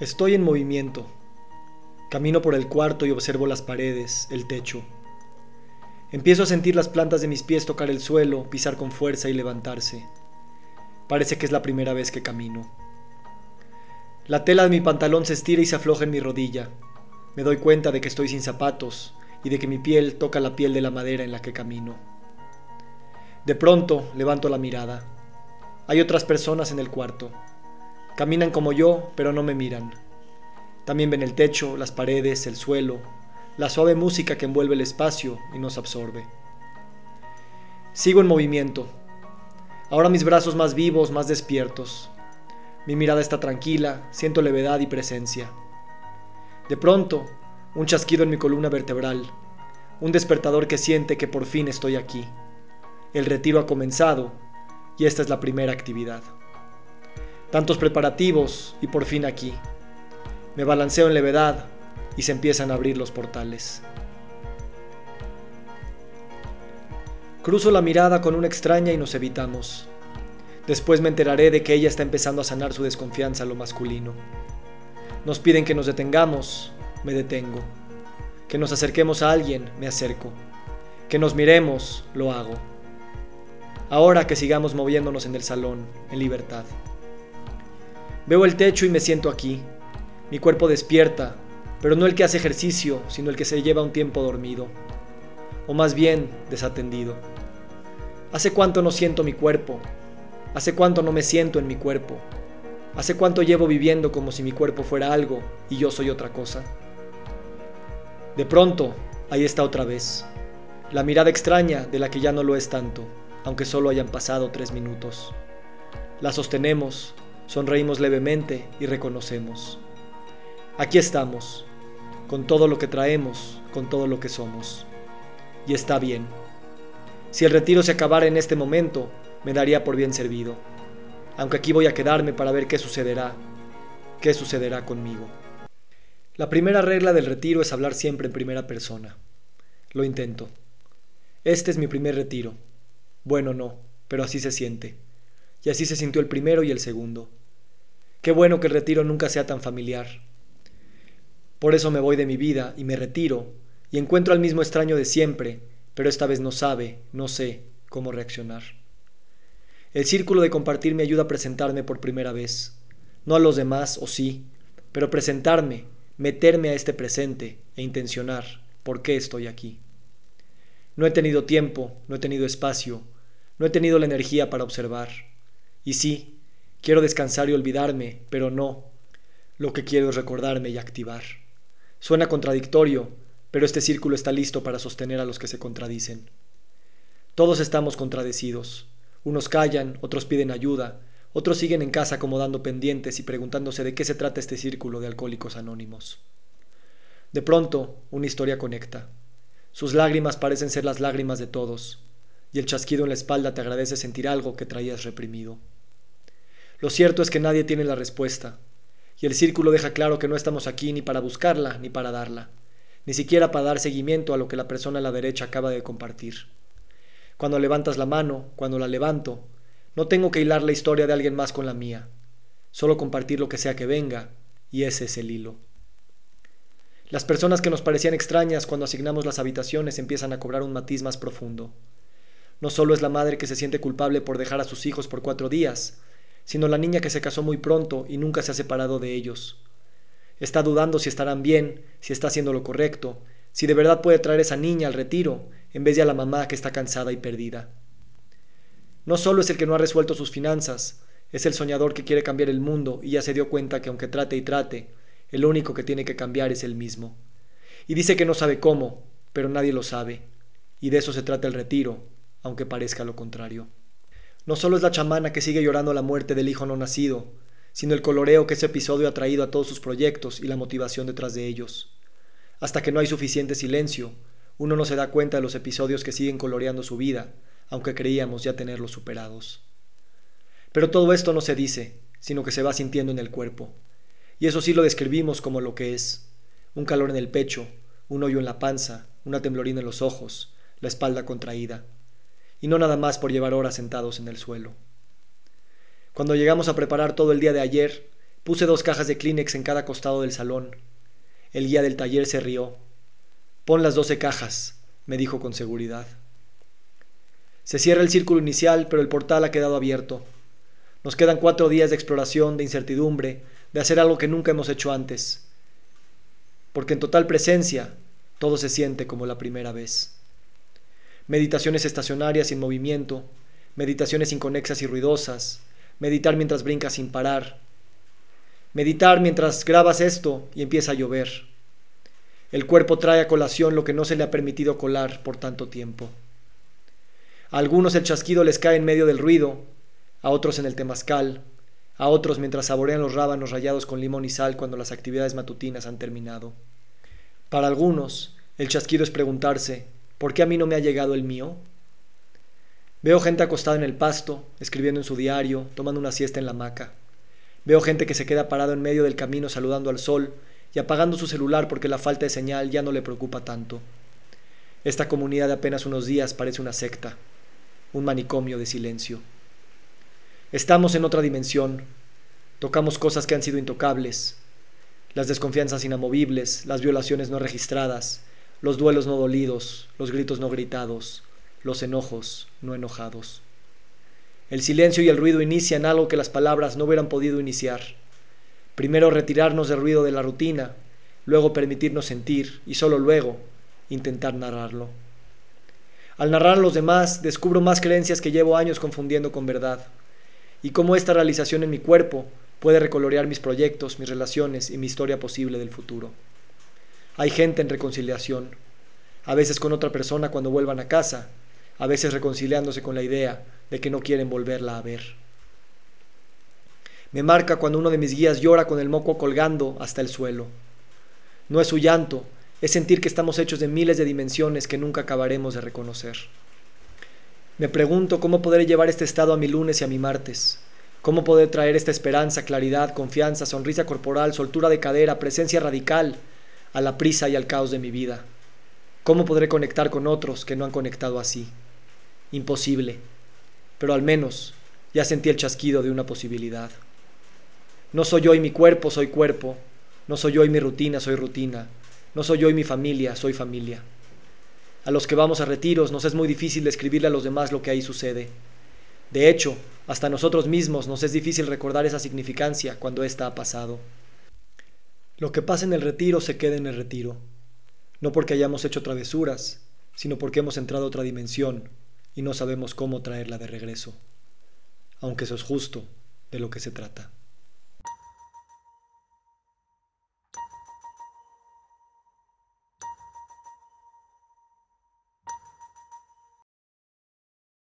Estoy en movimiento. Camino por el cuarto y observo las paredes, el techo. Empiezo a sentir las plantas de mis pies tocar el suelo, pisar con fuerza y levantarse. Parece que es la primera vez que camino. La tela de mi pantalón se estira y se afloja en mi rodilla. Me doy cuenta de que estoy sin zapatos y de que mi piel toca la piel de la madera en la que camino. De pronto levanto la mirada. Hay otras personas en el cuarto. Caminan como yo, pero no me miran. También ven el techo, las paredes, el suelo, la suave música que envuelve el espacio y nos absorbe. Sigo en movimiento. Ahora mis brazos más vivos, más despiertos. Mi mirada está tranquila, siento levedad y presencia. De pronto, un chasquido en mi columna vertebral, un despertador que siente que por fin estoy aquí. El retiro ha comenzado y esta es la primera actividad. Tantos preparativos y por fin aquí. Me balanceo en levedad y se empiezan a abrir los portales. Cruzo la mirada con una extraña y nos evitamos. Después me enteraré de que ella está empezando a sanar su desconfianza a lo masculino. Nos piden que nos detengamos, me detengo. Que nos acerquemos a alguien, me acerco. Que nos miremos, lo hago. Ahora que sigamos moviéndonos en el salón, en libertad. Veo el techo y me siento aquí. Mi cuerpo despierta, pero no el que hace ejercicio, sino el que se lleva un tiempo dormido. O más bien, desatendido. ¿Hace cuánto no siento mi cuerpo? ¿Hace cuánto no me siento en mi cuerpo? ¿Hace cuánto llevo viviendo como si mi cuerpo fuera algo y yo soy otra cosa? De pronto, ahí está otra vez. La mirada extraña de la que ya no lo es tanto, aunque solo hayan pasado tres minutos. La sostenemos, Sonreímos levemente y reconocemos. Aquí estamos, con todo lo que traemos, con todo lo que somos. Y está bien. Si el retiro se acabara en este momento, me daría por bien servido. Aunque aquí voy a quedarme para ver qué sucederá, qué sucederá conmigo. La primera regla del retiro es hablar siempre en primera persona. Lo intento. Este es mi primer retiro. Bueno, no, pero así se siente. Y así se sintió el primero y el segundo. Qué bueno que el retiro nunca sea tan familiar. Por eso me voy de mi vida y me retiro y encuentro al mismo extraño de siempre, pero esta vez no sabe, no sé cómo reaccionar. El círculo de compartir me ayuda a presentarme por primera vez. No a los demás, o sí, pero presentarme, meterme a este presente e intencionar por qué estoy aquí. No he tenido tiempo, no he tenido espacio, no he tenido la energía para observar. Y sí, Quiero descansar y olvidarme, pero no. Lo que quiero es recordarme y activar. Suena contradictorio, pero este círculo está listo para sostener a los que se contradicen. Todos estamos contradecidos. Unos callan, otros piden ayuda, otros siguen en casa acomodando pendientes y preguntándose de qué se trata este círculo de alcohólicos anónimos. De pronto, una historia conecta. Sus lágrimas parecen ser las lágrimas de todos, y el chasquido en la espalda te agradece sentir algo que traías reprimido. Lo cierto es que nadie tiene la respuesta, y el círculo deja claro que no estamos aquí ni para buscarla ni para darla, ni siquiera para dar seguimiento a lo que la persona a la derecha acaba de compartir. Cuando levantas la mano, cuando la levanto, no tengo que hilar la historia de alguien más con la mía, solo compartir lo que sea que venga, y ese es el hilo. Las personas que nos parecían extrañas cuando asignamos las habitaciones empiezan a cobrar un matiz más profundo. No solo es la madre que se siente culpable por dejar a sus hijos por cuatro días, sino la niña que se casó muy pronto y nunca se ha separado de ellos. Está dudando si estarán bien, si está haciendo lo correcto, si de verdad puede traer esa niña al retiro, en vez de a la mamá que está cansada y perdida. No solo es el que no ha resuelto sus finanzas, es el soñador que quiere cambiar el mundo y ya se dio cuenta que aunque trate y trate, el único que tiene que cambiar es él mismo. Y dice que no sabe cómo, pero nadie lo sabe. Y de eso se trata el retiro, aunque parezca lo contrario. No solo es la chamana que sigue llorando la muerte del hijo no nacido, sino el coloreo que ese episodio ha traído a todos sus proyectos y la motivación detrás de ellos. Hasta que no hay suficiente silencio, uno no se da cuenta de los episodios que siguen coloreando su vida, aunque creíamos ya tenerlos superados. Pero todo esto no se dice, sino que se va sintiendo en el cuerpo. Y eso sí lo describimos como lo que es. Un calor en el pecho, un hoyo en la panza, una temblorina en los ojos, la espalda contraída y no nada más por llevar horas sentados en el suelo. Cuando llegamos a preparar todo el día de ayer, Puse dos cajas de Kleenex en cada costado del salón. El guía del taller se rió. Pon las doce cajas, me dijo con seguridad. Se cierra el círculo inicial, pero el portal ha quedado abierto. Nos quedan cuatro días de exploración, de incertidumbre, de hacer algo que nunca hemos hecho antes. Porque en total presencia todo se siente como la primera vez. Meditaciones estacionarias sin movimiento, meditaciones inconexas y ruidosas, meditar mientras brincas sin parar, meditar mientras grabas esto y empieza a llover. El cuerpo trae a colación lo que no se le ha permitido colar por tanto tiempo. A algunos el chasquido les cae en medio del ruido, a otros en el temazcal, a otros mientras saborean los rábanos rayados con limón y sal cuando las actividades matutinas han terminado. Para algunos, el chasquido es preguntarse, ¿por qué a mí no me ha llegado el mío? Veo gente acostada en el pasto, escribiendo en su diario, tomando una siesta en la hamaca. Veo gente que se queda parado en medio del camino saludando al sol y apagando su celular porque la falta de señal ya no le preocupa tanto. Esta comunidad de apenas unos días parece una secta, un manicomio de silencio. Estamos en otra dimensión, tocamos cosas que han sido intocables, las desconfianzas inamovibles, las violaciones no registradas, los duelos no dolidos, los gritos no gritados, los enojos no enojados. El silencio y el ruido inician algo que las palabras no hubieran podido iniciar. Primero retirarnos del ruido de la rutina, luego permitirnos sentir y solo luego intentar narrarlo. Al narrar los demás descubro más creencias que llevo años confundiendo con verdad, y cómo esta realización en mi cuerpo puede recolorear mis proyectos, mis relaciones y mi historia posible del futuro. Hay gente en reconciliación, a veces con otra persona cuando vuelvan a casa, a veces reconciliándose con la idea de que no quieren volverla a ver. Me marca cuando uno de mis guías llora con el moco colgando hasta el suelo. No es su llanto, es sentir que estamos hechos de miles de dimensiones que nunca acabaremos de reconocer. Me pregunto cómo podré llevar este estado a mi lunes y a mi martes, ¿Cómo poder traer esta esperanza, claridad, confianza, sonrisa corporal, soltura de cadera, presencia radical a la prisa y al caos de mi vida? ¿Cómo podré conectar con otros que no han conectado así? Imposible, pero al menos ya sentí el chasquido de una posibilidad. No soy yo y mi cuerpo, soy cuerpo. No soy yo y mi rutina, soy rutina. No soy yo y mi familia, soy familia. A los que vamos a retiros nos es muy difícil describirle a los demás lo que ahí sucede. De hecho, hasta nosotros mismos nos es difícil recordar esa significancia cuando ésta ha pasado. Lo que pasa en el retiro se queda en el retiro, no porque hayamos hecho travesuras, sino porque hemos entrado a otra dimensión y no sabemos cómo traerla de regreso, aunque eso es justo de lo que se trata.